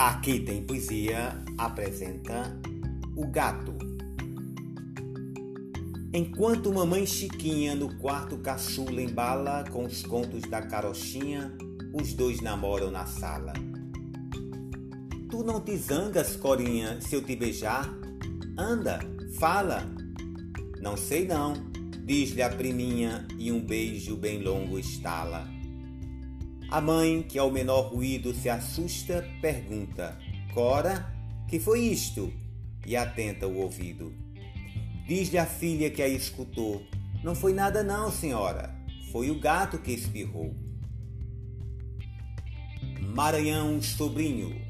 Aqui tem poesia apresenta o gato. Enquanto mamãe Chiquinha no quarto caçula embala com os contos da carochinha, os dois namoram na sala. Tu não te zangas, Corinha, se eu te beijar? Anda, fala. Não sei não, diz-lhe a priminha e um beijo bem longo estala. A mãe, que ao menor ruído se assusta, pergunta: Cora, que foi isto? E atenta o ouvido. Diz-lhe a filha que a escutou: Não foi nada, não, senhora. Foi o gato que espirrou. Maranhão Sobrinho